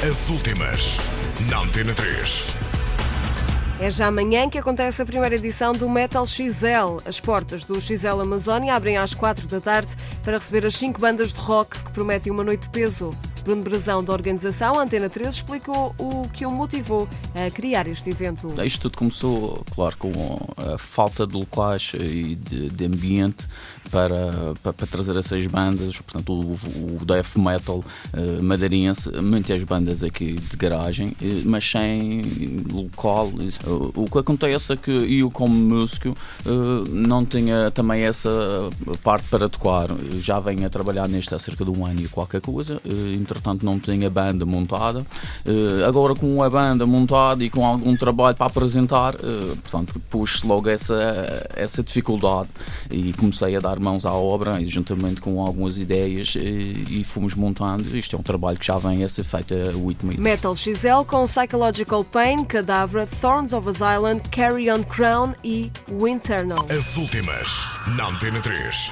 As últimas, na Antena 3. É já amanhã que acontece a primeira edição do Metal XL. As portas do XL Amazônia abrem às 4 da tarde para receber as cinco bandas de rock que prometem uma noite de peso. Bruno Brazão, da organização Antena 3, explicou o que o motivou a criar este evento. Isto tudo começou, claro, com a falta de locais e de, de ambiente para, para, para, trazer essas bandas, portanto, o, o death metal uh, madeirense, muitas bandas aqui de garagem, mas sem local. O que acontece é que eu, como músico, não tinha também essa parte para tocar. Já venho a trabalhar neste há cerca de um ano e qualquer coisa, entretanto, não tinha banda montada. agora, com a banda montada e com algum trabalho para apresentar, portanto, pus logo essa, essa dificuldade e comecei a dar mãos à obra, juntamente com algumas ideias, e, e fomos montando. Isto é um trabalho que já vem a ser feito há oito meses. Metal XL com Psychological Pain, Cadavra, Thorns of Island, Carry On Crown e Winternal. As últimas, na Antena 3.